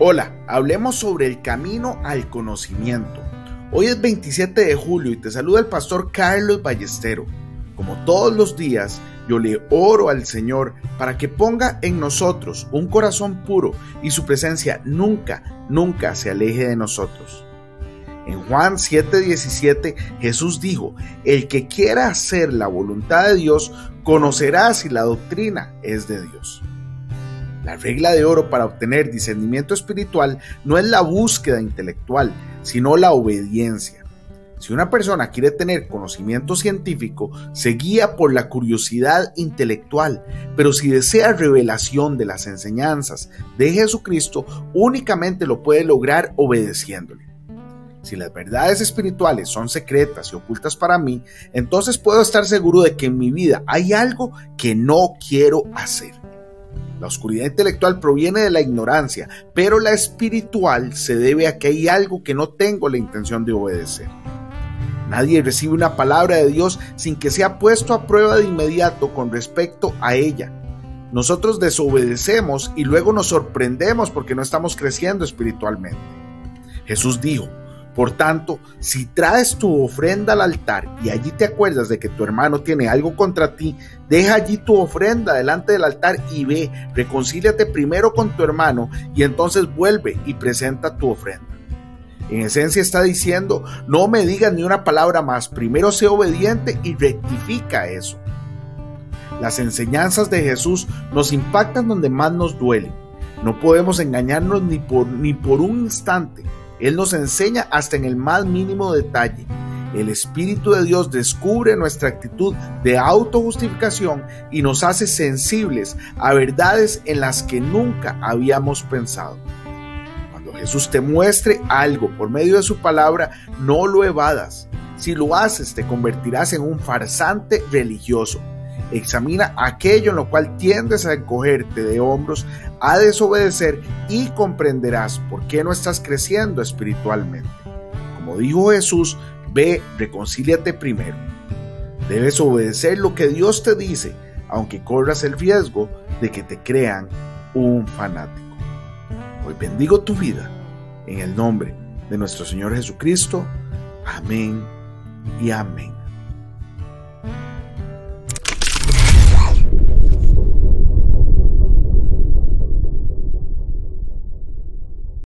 Hola, hablemos sobre el camino al conocimiento. Hoy es 27 de julio y te saluda el pastor Carlos Ballestero. Como todos los días, yo le oro al Señor para que ponga en nosotros un corazón puro y su presencia nunca, nunca se aleje de nosotros. En Juan 7:17 Jesús dijo, el que quiera hacer la voluntad de Dios conocerá si la doctrina es de Dios. La regla de oro para obtener discernimiento espiritual no es la búsqueda intelectual, sino la obediencia. Si una persona quiere tener conocimiento científico, se guía por la curiosidad intelectual, pero si desea revelación de las enseñanzas de Jesucristo, únicamente lo puede lograr obedeciéndole. Si las verdades espirituales son secretas y ocultas para mí, entonces puedo estar seguro de que en mi vida hay algo que no quiero hacer. La oscuridad intelectual proviene de la ignorancia, pero la espiritual se debe a que hay algo que no tengo la intención de obedecer. Nadie recibe una palabra de Dios sin que sea puesto a prueba de inmediato con respecto a ella. Nosotros desobedecemos y luego nos sorprendemos porque no estamos creciendo espiritualmente. Jesús dijo, por tanto, si traes tu ofrenda al altar y allí te acuerdas de que tu hermano tiene algo contra ti, deja allí tu ofrenda delante del altar y ve, reconcíliate primero con tu hermano y entonces vuelve y presenta tu ofrenda. En esencia está diciendo, no me digas ni una palabra más, primero sé obediente y rectifica eso. Las enseñanzas de Jesús nos impactan donde más nos duele. No podemos engañarnos ni por, ni por un instante él nos enseña hasta en el más mínimo detalle. El Espíritu de Dios descubre nuestra actitud de autojustificación y nos hace sensibles a verdades en las que nunca habíamos pensado. Cuando Jesús te muestre algo por medio de su palabra, no lo evadas. Si lo haces, te convertirás en un farsante religioso Examina aquello en lo cual tiendes a encogerte de hombros, a desobedecer y comprenderás por qué no estás creciendo espiritualmente. Como dijo Jesús, ve, reconcíliate primero. Debes obedecer lo que Dios te dice, aunque corras el riesgo de que te crean un fanático. Hoy bendigo tu vida en el nombre de nuestro Señor Jesucristo. Amén y amén.